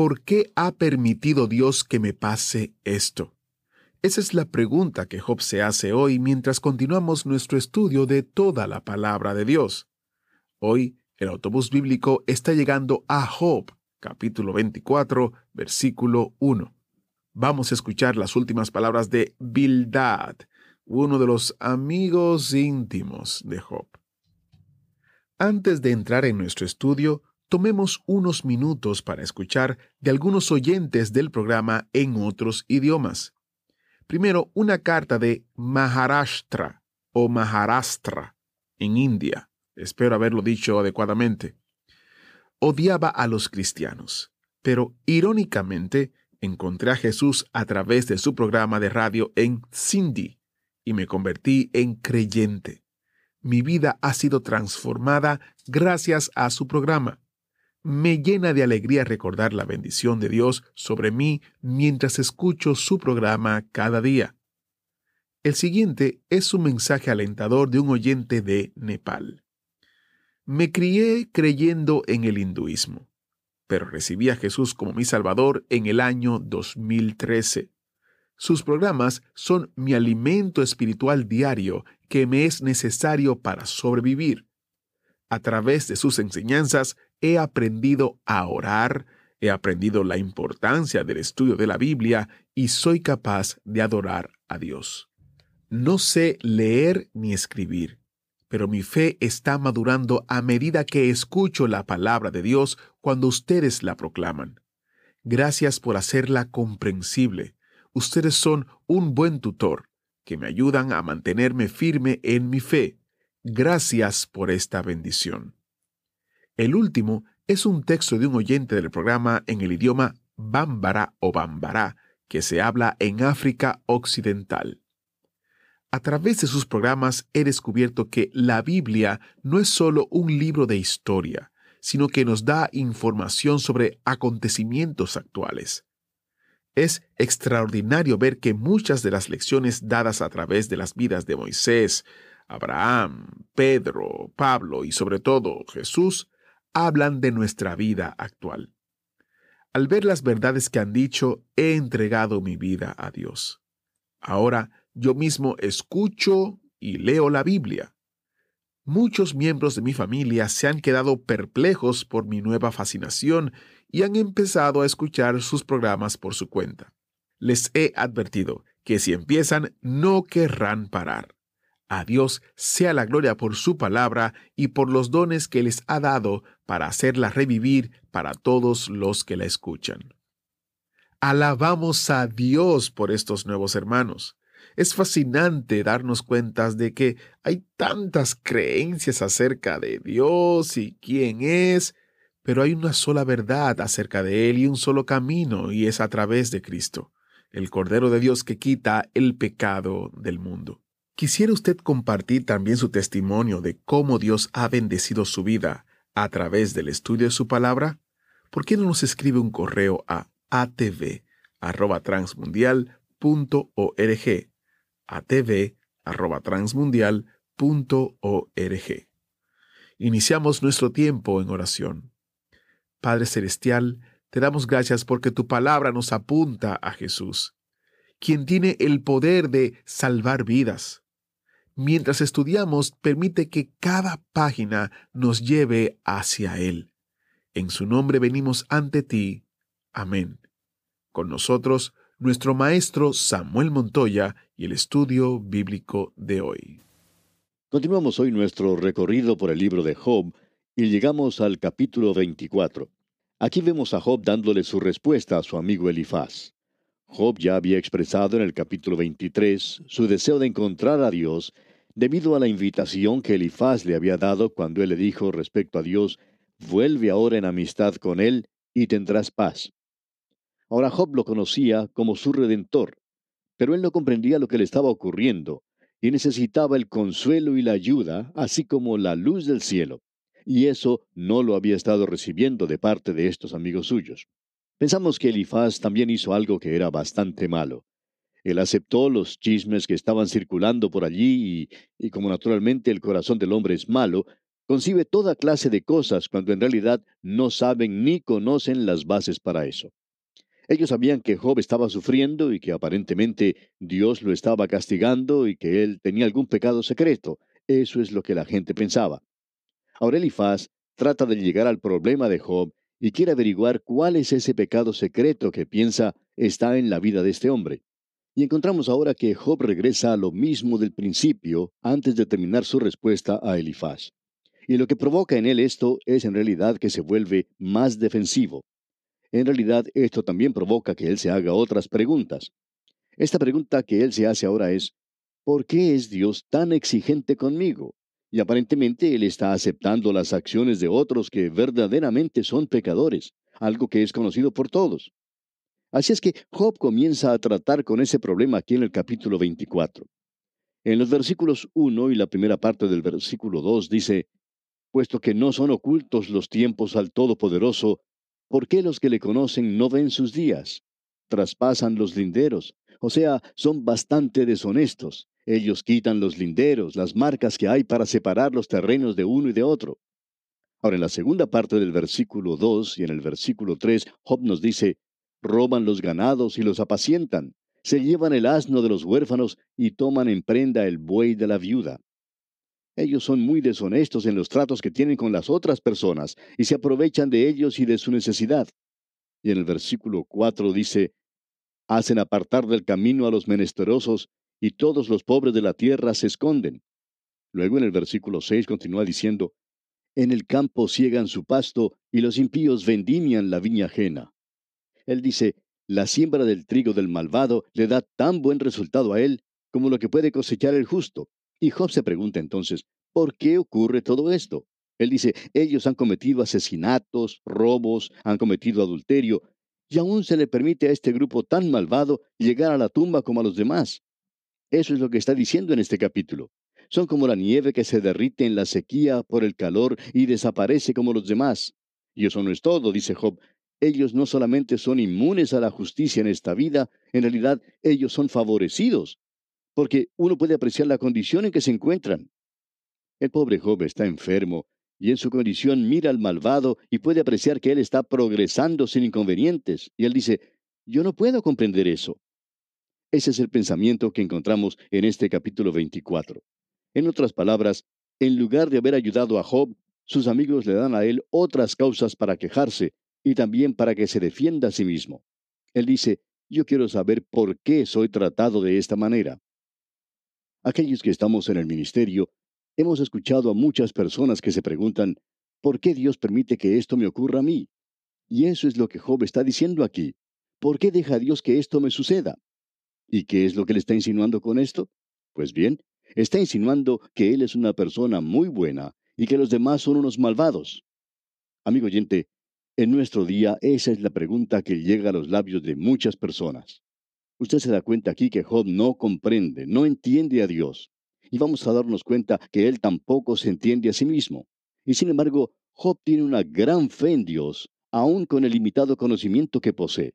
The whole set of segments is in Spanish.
¿Por qué ha permitido Dios que me pase esto? Esa es la pregunta que Job se hace hoy mientras continuamos nuestro estudio de toda la palabra de Dios. Hoy, el autobús bíblico está llegando a Job, capítulo 24, versículo 1. Vamos a escuchar las últimas palabras de Bildad, uno de los amigos íntimos de Job. Antes de entrar en nuestro estudio, tomemos unos minutos para escuchar de algunos oyentes del programa en otros idiomas. Primero, una carta de Maharashtra o Maharashtra en India. Espero haberlo dicho adecuadamente. Odiaba a los cristianos, pero irónicamente encontré a Jesús a través de su programa de radio en Sindhi y me convertí en creyente. Mi vida ha sido transformada gracias a su programa. Me llena de alegría recordar la bendición de Dios sobre mí mientras escucho su programa cada día. El siguiente es un mensaje alentador de un oyente de Nepal. Me crié creyendo en el hinduismo, pero recibí a Jesús como mi Salvador en el año 2013. Sus programas son mi alimento espiritual diario que me es necesario para sobrevivir. A través de sus enseñanzas he aprendido a orar, he aprendido la importancia del estudio de la Biblia y soy capaz de adorar a Dios. No sé leer ni escribir, pero mi fe está madurando a medida que escucho la palabra de Dios cuando ustedes la proclaman. Gracias por hacerla comprensible ustedes son un buen tutor, que me ayudan a mantenerme firme en mi fe. Gracias por esta bendición. El último es un texto de un oyente del programa en el idioma bámbara o bambará, que se habla en África Occidental. A través de sus programas he descubierto que la Biblia no es solo un libro de historia, sino que nos da información sobre acontecimientos actuales. Es extraordinario ver que muchas de las lecciones dadas a través de las vidas de Moisés, Abraham, Pedro, Pablo y sobre todo Jesús hablan de nuestra vida actual. Al ver las verdades que han dicho, he entregado mi vida a Dios. Ahora yo mismo escucho y leo la Biblia. Muchos miembros de mi familia se han quedado perplejos por mi nueva fascinación y han empezado a escuchar sus programas por su cuenta. Les he advertido que si empiezan no querrán parar. A Dios sea la gloria por su palabra y por los dones que les ha dado para hacerla revivir para todos los que la escuchan. Alabamos a Dios por estos nuevos hermanos. Es fascinante darnos cuenta de que hay tantas creencias acerca de Dios y quién es, pero hay una sola verdad acerca de Él y un solo camino, y es a través de Cristo, el Cordero de Dios que quita el pecado del mundo. ¿Quisiera usted compartir también su testimonio de cómo Dios ha bendecido su vida a través del estudio de su palabra? ¿Por qué no nos escribe un correo a atv@transmundial.org? atv@transmundial.org. Iniciamos nuestro tiempo en oración. Padre Celestial, te damos gracias porque tu palabra nos apunta a Jesús, quien tiene el poder de salvar vidas. Mientras estudiamos, permite que cada página nos lleve hacia Él. En su nombre venimos ante ti. Amén. Con nosotros, nuestro maestro Samuel Montoya y el estudio bíblico de hoy. Continuamos hoy nuestro recorrido por el libro de Job y llegamos al capítulo 24. Aquí vemos a Job dándole su respuesta a su amigo Elifaz. Job ya había expresado en el capítulo 23 su deseo de encontrar a Dios debido a la invitación que Elifaz le había dado cuando él le dijo respecto a Dios, vuelve ahora en amistad con Él y tendrás paz. Ahora Job lo conocía como su redentor, pero él no comprendía lo que le estaba ocurriendo y necesitaba el consuelo y la ayuda, así como la luz del cielo. Y eso no lo había estado recibiendo de parte de estos amigos suyos. Pensamos que Elifaz también hizo algo que era bastante malo. Él aceptó los chismes que estaban circulando por allí y, y, como naturalmente el corazón del hombre es malo, concibe toda clase de cosas cuando en realidad no saben ni conocen las bases para eso. Ellos sabían que Job estaba sufriendo y que aparentemente Dios lo estaba castigando y que él tenía algún pecado secreto. Eso es lo que la gente pensaba. Ahora Elifaz trata de llegar al problema de Job y quiere averiguar cuál es ese pecado secreto que piensa está en la vida de este hombre. Y encontramos ahora que Job regresa a lo mismo del principio antes de terminar su respuesta a Elifaz. Y lo que provoca en él esto es en realidad que se vuelve más defensivo. En realidad esto también provoca que él se haga otras preguntas. Esta pregunta que él se hace ahora es, ¿por qué es Dios tan exigente conmigo? Y aparentemente él está aceptando las acciones de otros que verdaderamente son pecadores, algo que es conocido por todos. Así es que Job comienza a tratar con ese problema aquí en el capítulo 24. En los versículos 1 y la primera parte del versículo 2 dice, puesto que no son ocultos los tiempos al Todopoderoso, ¿por qué los que le conocen no ven sus días? Traspasan los linderos, o sea, son bastante deshonestos. Ellos quitan los linderos, las marcas que hay para separar los terrenos de uno y de otro. Ahora, en la segunda parte del versículo 2 y en el versículo 3, Job nos dice, roban los ganados y los apacientan, se llevan el asno de los huérfanos y toman en prenda el buey de la viuda. Ellos son muy deshonestos en los tratos que tienen con las otras personas y se aprovechan de ellos y de su necesidad. Y en el versículo 4 dice, hacen apartar del camino a los menesterosos y todos los pobres de la tierra se esconden. Luego en el versículo 6 continúa diciendo, en el campo ciegan su pasto y los impíos vendimian la viña ajena. Él dice, la siembra del trigo del malvado le da tan buen resultado a él como lo que puede cosechar el justo. Y Job se pregunta entonces, ¿por qué ocurre todo esto? Él dice, ellos han cometido asesinatos, robos, han cometido adulterio, y aún se le permite a este grupo tan malvado llegar a la tumba como a los demás. Eso es lo que está diciendo en este capítulo. Son como la nieve que se derrite en la sequía por el calor y desaparece como los demás. Y eso no es todo, dice Job. Ellos no solamente son inmunes a la justicia en esta vida, en realidad ellos son favorecidos porque uno puede apreciar la condición en que se encuentran. El pobre Job está enfermo y en su condición mira al malvado y puede apreciar que él está progresando sin inconvenientes. Y él dice, yo no puedo comprender eso. Ese es el pensamiento que encontramos en este capítulo 24. En otras palabras, en lugar de haber ayudado a Job, sus amigos le dan a él otras causas para quejarse y también para que se defienda a sí mismo. Él dice, yo quiero saber por qué soy tratado de esta manera. Aquellos que estamos en el ministerio, hemos escuchado a muchas personas que se preguntan, ¿por qué Dios permite que esto me ocurra a mí? Y eso es lo que Job está diciendo aquí. ¿Por qué deja Dios que esto me suceda? ¿Y qué es lo que le está insinuando con esto? Pues bien, está insinuando que Él es una persona muy buena y que los demás son unos malvados. Amigo oyente, en nuestro día esa es la pregunta que llega a los labios de muchas personas. Usted se da cuenta aquí que Job no comprende, no entiende a Dios. Y vamos a darnos cuenta que él tampoco se entiende a sí mismo. Y sin embargo, Job tiene una gran fe en Dios, aun con el limitado conocimiento que posee.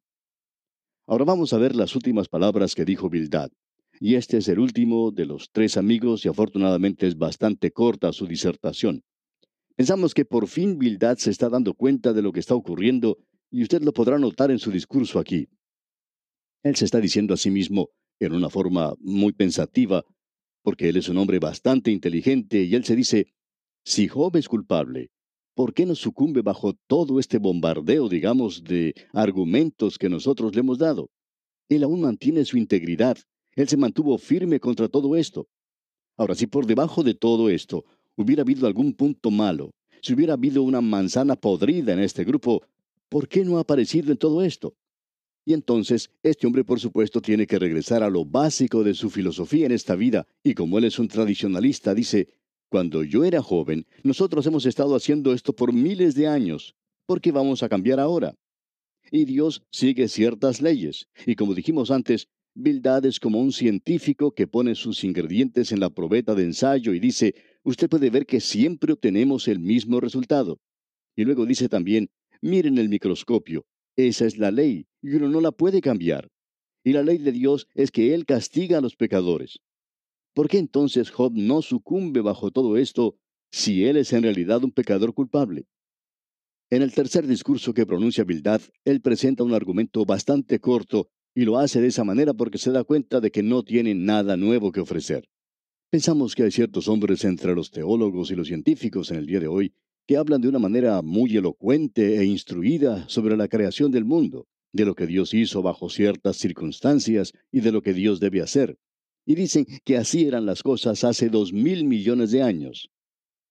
Ahora vamos a ver las últimas palabras que dijo Bildad. Y este es el último de los tres amigos y afortunadamente es bastante corta su disertación. Pensamos que por fin Bildad se está dando cuenta de lo que está ocurriendo y usted lo podrá notar en su discurso aquí. Él se está diciendo a sí mismo en una forma muy pensativa, porque él es un hombre bastante inteligente, y él se dice, si Job es culpable, ¿por qué no sucumbe bajo todo este bombardeo, digamos, de argumentos que nosotros le hemos dado? Él aún mantiene su integridad, él se mantuvo firme contra todo esto. Ahora, si por debajo de todo esto hubiera habido algún punto malo, si hubiera habido una manzana podrida en este grupo, ¿por qué no ha aparecido en todo esto? Y entonces, este hombre por supuesto tiene que regresar a lo básico de su filosofía en esta vida, y como él es un tradicionalista, dice, Cuando yo era joven, nosotros hemos estado haciendo esto por miles de años. ¿Por qué vamos a cambiar ahora? Y Dios sigue ciertas leyes. Y como dijimos antes, Bildad es como un científico que pone sus ingredientes en la probeta de ensayo y dice, usted puede ver que siempre obtenemos el mismo resultado. Y luego dice también, miren el microscopio, esa es la ley, y uno no la puede cambiar. Y la ley de Dios es que Él castiga a los pecadores. ¿Por qué entonces Job no sucumbe bajo todo esto si él es en realidad un pecador culpable? En el tercer discurso que pronuncia Bildad, él presenta un argumento bastante corto y lo hace de esa manera porque se da cuenta de que no tiene nada nuevo que ofrecer. Pensamos que hay ciertos hombres entre los teólogos y los científicos en el día de hoy que hablan de una manera muy elocuente e instruida sobre la creación del mundo, de lo que Dios hizo bajo ciertas circunstancias y de lo que Dios debe hacer y dicen que así eran las cosas hace dos mil millones de años.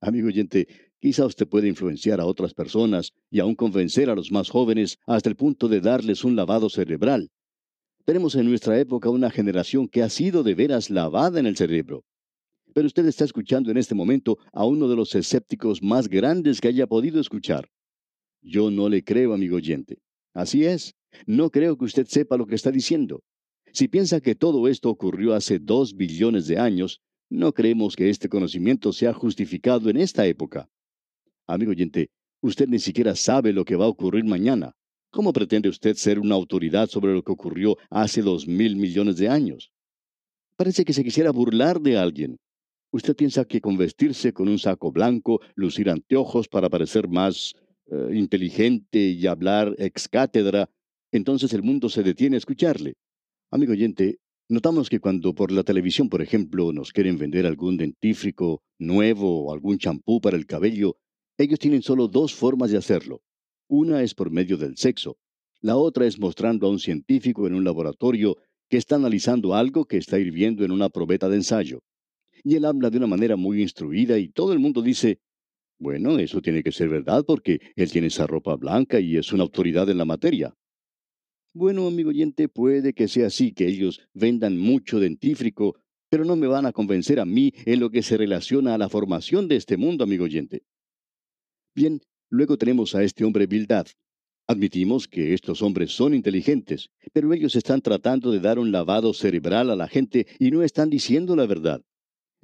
Amigo oyente, quizá usted puede influenciar a otras personas y aún convencer a los más jóvenes hasta el punto de darles un lavado cerebral. Tenemos en nuestra época una generación que ha sido de veras lavada en el cerebro. Pero usted está escuchando en este momento a uno de los escépticos más grandes que haya podido escuchar. Yo no le creo, amigo oyente. Así es, no creo que usted sepa lo que está diciendo. Si piensa que todo esto ocurrió hace dos billones de años, no creemos que este conocimiento sea justificado en esta época. Amigo oyente, usted ni siquiera sabe lo que va a ocurrir mañana. ¿Cómo pretende usted ser una autoridad sobre lo que ocurrió hace dos mil millones de años? Parece que se quisiera burlar de alguien. Usted piensa que con vestirse con un saco blanco, lucir anteojos para parecer más eh, inteligente y hablar ex cátedra, entonces el mundo se detiene a escucharle. Amigo oyente, notamos que cuando por la televisión, por ejemplo, nos quieren vender algún dentífrico nuevo o algún champú para el cabello, ellos tienen solo dos formas de hacerlo. Una es por medio del sexo. La otra es mostrando a un científico en un laboratorio que está analizando algo que está hirviendo en una probeta de ensayo. Y él habla de una manera muy instruida y todo el mundo dice, bueno, eso tiene que ser verdad porque él tiene esa ropa blanca y es una autoridad en la materia. Bueno, amigo oyente, puede que sea así, que ellos vendan mucho dentífrico, pero no me van a convencer a mí en lo que se relaciona a la formación de este mundo, amigo oyente. Bien, luego tenemos a este hombre Bildad. Admitimos que estos hombres son inteligentes, pero ellos están tratando de dar un lavado cerebral a la gente y no están diciendo la verdad.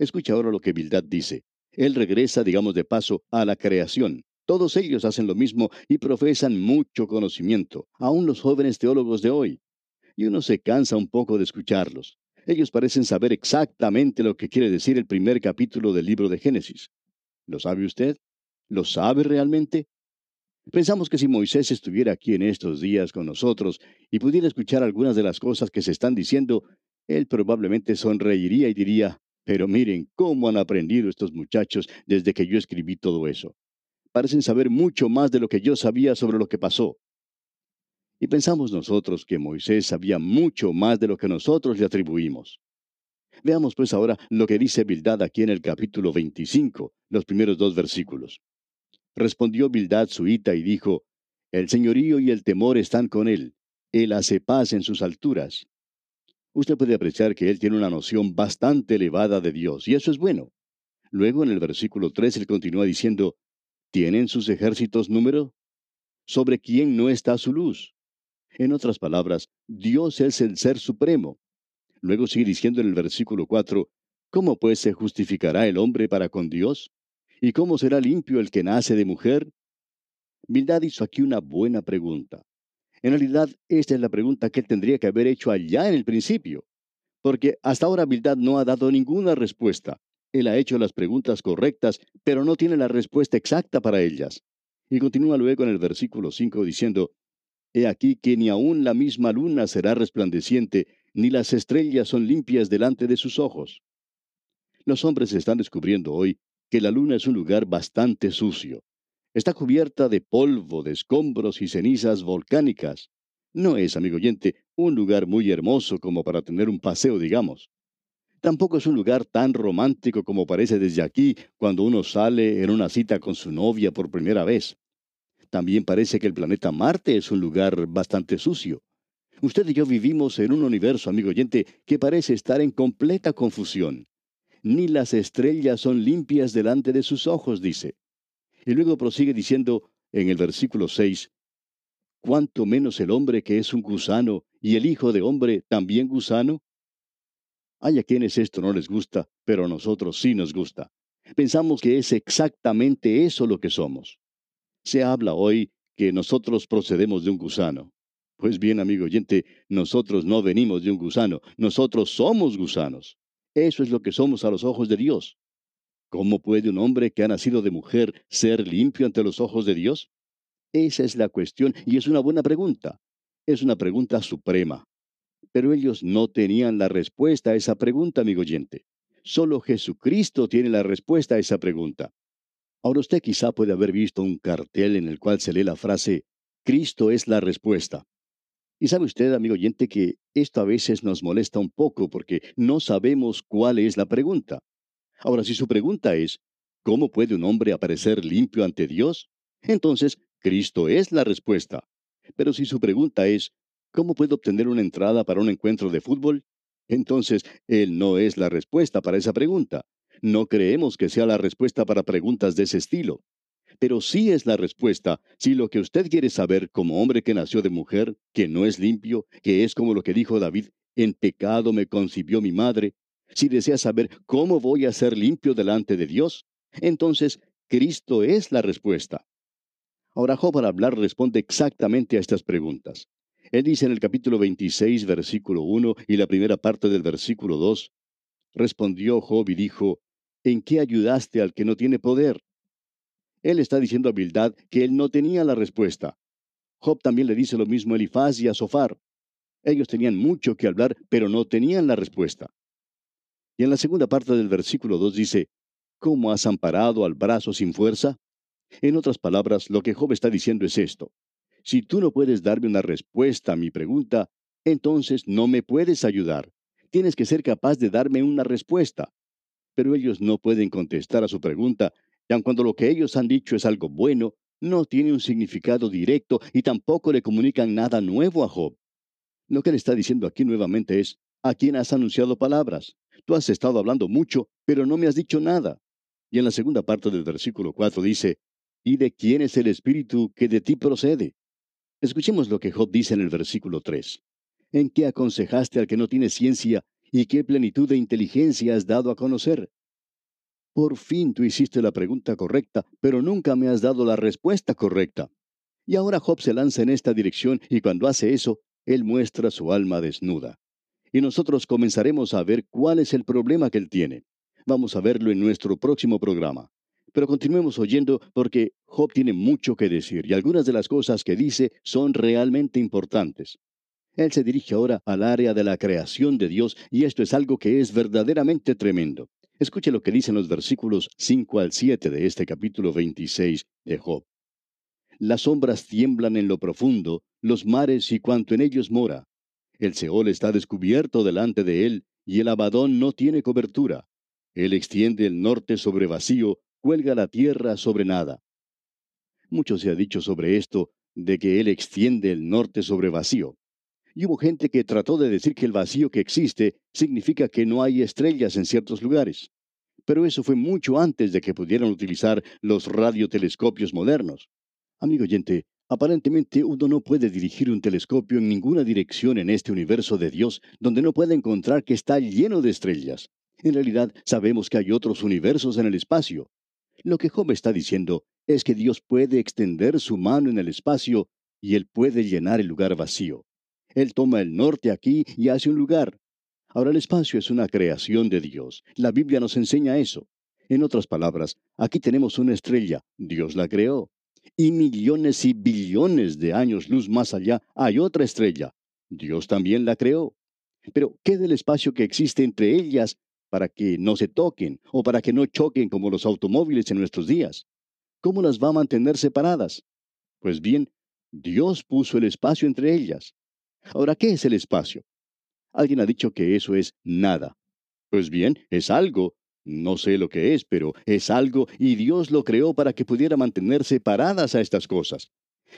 Escucha ahora lo que Bildad dice. Él regresa, digamos de paso, a la creación. Todos ellos hacen lo mismo y profesan mucho conocimiento, aún los jóvenes teólogos de hoy. Y uno se cansa un poco de escucharlos. Ellos parecen saber exactamente lo que quiere decir el primer capítulo del libro de Génesis. ¿Lo sabe usted? ¿Lo sabe realmente? Pensamos que si Moisés estuviera aquí en estos días con nosotros y pudiera escuchar algunas de las cosas que se están diciendo, él probablemente sonreiría y diría, pero miren cómo han aprendido estos muchachos desde que yo escribí todo eso parecen saber mucho más de lo que yo sabía sobre lo que pasó. Y pensamos nosotros que Moisés sabía mucho más de lo que nosotros le atribuimos. Veamos pues ahora lo que dice Bildad aquí en el capítulo 25, los primeros dos versículos. Respondió Bildad su hita y dijo, El señorío y el temor están con él, él hace paz en sus alturas. Usted puede apreciar que él tiene una noción bastante elevada de Dios, y eso es bueno. Luego en el versículo 3 él continúa diciendo, ¿Tienen sus ejércitos número? ¿Sobre quién no está su luz? En otras palabras, Dios es el Ser Supremo. Luego sigue diciendo en el versículo 4, ¿cómo pues se justificará el hombre para con Dios? ¿Y cómo será limpio el que nace de mujer? Bildad hizo aquí una buena pregunta. En realidad, esta es la pregunta que él tendría que haber hecho allá en el principio, porque hasta ahora Bildad no ha dado ninguna respuesta. Él ha hecho las preguntas correctas, pero no tiene la respuesta exacta para ellas. Y continúa luego en el versículo 5 diciendo, He aquí que ni aun la misma luna será resplandeciente, ni las estrellas son limpias delante de sus ojos. Los hombres están descubriendo hoy que la luna es un lugar bastante sucio. Está cubierta de polvo, de escombros y cenizas volcánicas. No es, amigo oyente, un lugar muy hermoso como para tener un paseo, digamos. Tampoco es un lugar tan romántico como parece desde aquí cuando uno sale en una cita con su novia por primera vez. También parece que el planeta Marte es un lugar bastante sucio. Usted y yo vivimos en un universo, amigo oyente, que parece estar en completa confusión. ni las estrellas son limpias delante de sus ojos, dice. Y luego prosigue diciendo en el versículo 6, ¿cuánto menos el hombre que es un gusano y el hijo de hombre también gusano? Hay a quienes esto no les gusta, pero a nosotros sí nos gusta. Pensamos que es exactamente eso lo que somos. Se habla hoy que nosotros procedemos de un gusano. Pues bien, amigo oyente, nosotros no venimos de un gusano, nosotros somos gusanos. Eso es lo que somos a los ojos de Dios. ¿Cómo puede un hombre que ha nacido de mujer ser limpio ante los ojos de Dios? Esa es la cuestión y es una buena pregunta. Es una pregunta suprema. Pero ellos no tenían la respuesta a esa pregunta, amigo oyente. Solo Jesucristo tiene la respuesta a esa pregunta. Ahora usted quizá puede haber visto un cartel en el cual se lee la frase, Cristo es la respuesta. Y sabe usted, amigo oyente, que esto a veces nos molesta un poco porque no sabemos cuál es la pregunta. Ahora, si su pregunta es, ¿cómo puede un hombre aparecer limpio ante Dios? Entonces, Cristo es la respuesta. Pero si su pregunta es, ¿cómo puedo obtener una entrada para un encuentro de fútbol? Entonces, Él no es la respuesta para esa pregunta. No creemos que sea la respuesta para preguntas de ese estilo. Pero sí es la respuesta si lo que usted quiere saber como hombre que nació de mujer, que no es limpio, que es como lo que dijo David, en pecado me concibió mi madre, si desea saber cómo voy a ser limpio delante de Dios, entonces Cristo es la respuesta. Ahora Job al hablar responde exactamente a estas preguntas. Él dice en el capítulo 26, versículo 1 y la primera parte del versículo 2, Respondió Job y dijo, ¿En qué ayudaste al que no tiene poder? Él está diciendo a Bildad que él no tenía la respuesta. Job también le dice lo mismo a Elifaz y a Sofar. Ellos tenían mucho que hablar, pero no tenían la respuesta. Y en la segunda parte del versículo 2 dice, ¿Cómo has amparado al brazo sin fuerza? En otras palabras, lo que Job está diciendo es esto. Si tú no puedes darme una respuesta a mi pregunta, entonces no me puedes ayudar. Tienes que ser capaz de darme una respuesta. Pero ellos no pueden contestar a su pregunta, y aun cuando lo que ellos han dicho es algo bueno, no tiene un significado directo y tampoco le comunican nada nuevo a Job. Lo que él está diciendo aquí nuevamente es, ¿a quién has anunciado palabras? Tú has estado hablando mucho, pero no me has dicho nada. Y en la segunda parte del versículo 4 dice, ¿y de quién es el espíritu que de ti procede? Escuchemos lo que Job dice en el versículo 3. ¿En qué aconsejaste al que no tiene ciencia y qué plenitud de inteligencia has dado a conocer? Por fin tú hiciste la pregunta correcta, pero nunca me has dado la respuesta correcta. Y ahora Job se lanza en esta dirección y cuando hace eso, él muestra su alma desnuda. Y nosotros comenzaremos a ver cuál es el problema que él tiene. Vamos a verlo en nuestro próximo programa. Pero continuemos oyendo porque Job tiene mucho que decir y algunas de las cosas que dice son realmente importantes. Él se dirige ahora al área de la creación de Dios y esto es algo que es verdaderamente tremendo. Escuche lo que dicen los versículos 5 al 7 de este capítulo 26 de Job. Las sombras tiemblan en lo profundo, los mares y cuanto en ellos mora. El Seol está descubierto delante de él, y el Abadón no tiene cobertura. Él extiende el norte sobre vacío, cuelga la tierra sobre nada. Mucho se ha dicho sobre esto, de que Él extiende el norte sobre vacío. Y hubo gente que trató de decir que el vacío que existe significa que no hay estrellas en ciertos lugares. Pero eso fue mucho antes de que pudieran utilizar los radiotelescopios modernos. Amigo oyente, aparentemente uno no puede dirigir un telescopio en ninguna dirección en este universo de Dios donde no pueda encontrar que está lleno de estrellas. En realidad sabemos que hay otros universos en el espacio, lo que Job está diciendo es que Dios puede extender su mano en el espacio y Él puede llenar el lugar vacío. Él toma el norte aquí y hace un lugar. Ahora el espacio es una creación de Dios. La Biblia nos enseña eso. En otras palabras, aquí tenemos una estrella, Dios la creó. Y millones y billones de años luz más allá hay otra estrella, Dios también la creó. Pero, ¿qué del espacio que existe entre ellas para que no se toquen o para que no choquen como los automóviles en nuestros días. ¿Cómo las va a mantener separadas? Pues bien, Dios puso el espacio entre ellas. Ahora, ¿qué es el espacio? Alguien ha dicho que eso es nada. Pues bien, es algo. No sé lo que es, pero es algo y Dios lo creó para que pudiera mantener separadas a estas cosas.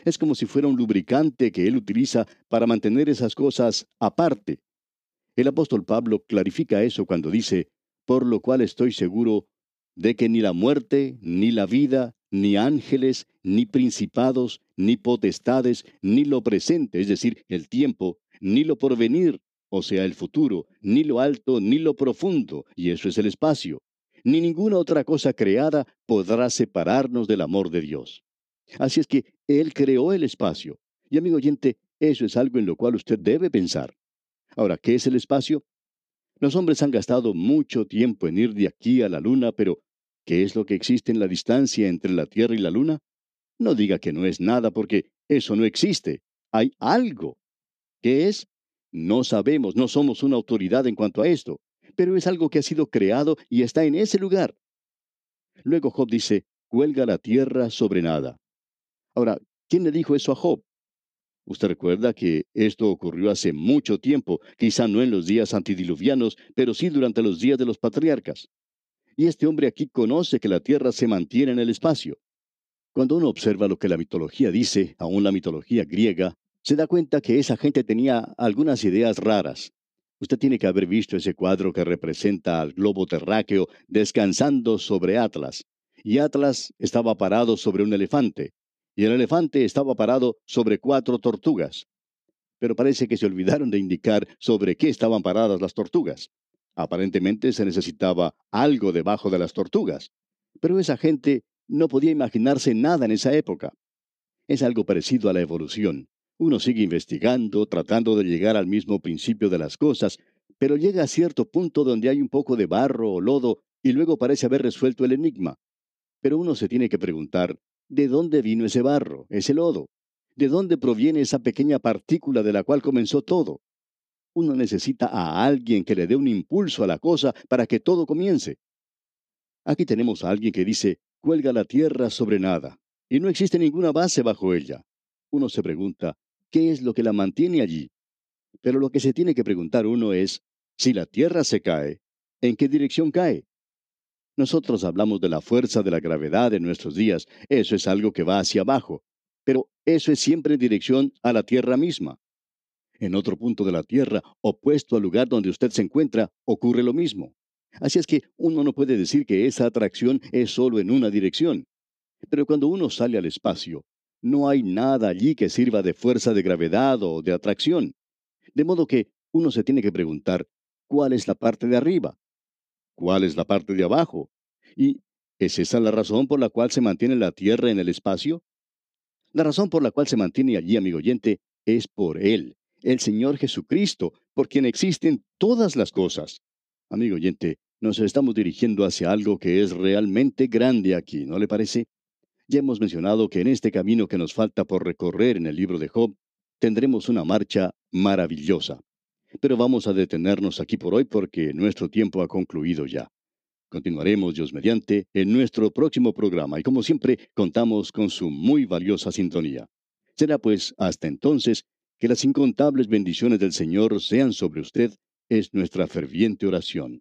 Es como si fuera un lubricante que Él utiliza para mantener esas cosas aparte. El apóstol Pablo clarifica eso cuando dice, por lo cual estoy seguro de que ni la muerte, ni la vida, ni ángeles, ni principados, ni potestades, ni lo presente, es decir, el tiempo, ni lo porvenir, o sea, el futuro, ni lo alto, ni lo profundo, y eso es el espacio, ni ninguna otra cosa creada podrá separarnos del amor de Dios. Así es que Él creó el espacio. Y amigo oyente, eso es algo en lo cual usted debe pensar. Ahora, ¿qué es el espacio? Los hombres han gastado mucho tiempo en ir de aquí a la luna, pero ¿qué es lo que existe en la distancia entre la Tierra y la luna? No diga que no es nada, porque eso no existe. Hay algo. ¿Qué es? No sabemos, no somos una autoridad en cuanto a esto, pero es algo que ha sido creado y está en ese lugar. Luego Job dice, cuelga la tierra sobre nada. Ahora, ¿quién le dijo eso a Job? Usted recuerda que esto ocurrió hace mucho tiempo, quizá no en los días antidiluvianos, pero sí durante los días de los patriarcas. Y este hombre aquí conoce que la Tierra se mantiene en el espacio. Cuando uno observa lo que la mitología dice, aún la mitología griega, se da cuenta que esa gente tenía algunas ideas raras. Usted tiene que haber visto ese cuadro que representa al globo terráqueo descansando sobre Atlas. Y Atlas estaba parado sobre un elefante y el elefante estaba parado sobre cuatro tortugas. Pero parece que se olvidaron de indicar sobre qué estaban paradas las tortugas. Aparentemente se necesitaba algo debajo de las tortugas. Pero esa gente no podía imaginarse nada en esa época. Es algo parecido a la evolución. Uno sigue investigando, tratando de llegar al mismo principio de las cosas, pero llega a cierto punto donde hay un poco de barro o lodo y luego parece haber resuelto el enigma. Pero uno se tiene que preguntar, ¿De dónde vino ese barro, ese lodo? ¿De dónde proviene esa pequeña partícula de la cual comenzó todo? Uno necesita a alguien que le dé un impulso a la cosa para que todo comience. Aquí tenemos a alguien que dice, cuelga la tierra sobre nada, y no existe ninguna base bajo ella. Uno se pregunta, ¿qué es lo que la mantiene allí? Pero lo que se tiene que preguntar uno es, si la tierra se cae, ¿en qué dirección cae? Nosotros hablamos de la fuerza de la gravedad en nuestros días. Eso es algo que va hacia abajo. Pero eso es siempre en dirección a la Tierra misma. En otro punto de la Tierra, opuesto al lugar donde usted se encuentra, ocurre lo mismo. Así es que uno no puede decir que esa atracción es solo en una dirección. Pero cuando uno sale al espacio, no hay nada allí que sirva de fuerza de gravedad o de atracción. De modo que uno se tiene que preguntar, ¿cuál es la parte de arriba? ¿Cuál es la parte de abajo? ¿Y es esa la razón por la cual se mantiene la Tierra en el espacio? La razón por la cual se mantiene allí, amigo oyente, es por Él, el Señor Jesucristo, por quien existen todas las cosas. Amigo oyente, nos estamos dirigiendo hacia algo que es realmente grande aquí, ¿no le parece? Ya hemos mencionado que en este camino que nos falta por recorrer en el libro de Job, tendremos una marcha maravillosa. Pero vamos a detenernos aquí por hoy porque nuestro tiempo ha concluido ya. Continuaremos, Dios mediante, en nuestro próximo programa y como siempre contamos con su muy valiosa sintonía. Será pues hasta entonces que las incontables bendiciones del Señor sean sobre usted, es nuestra ferviente oración.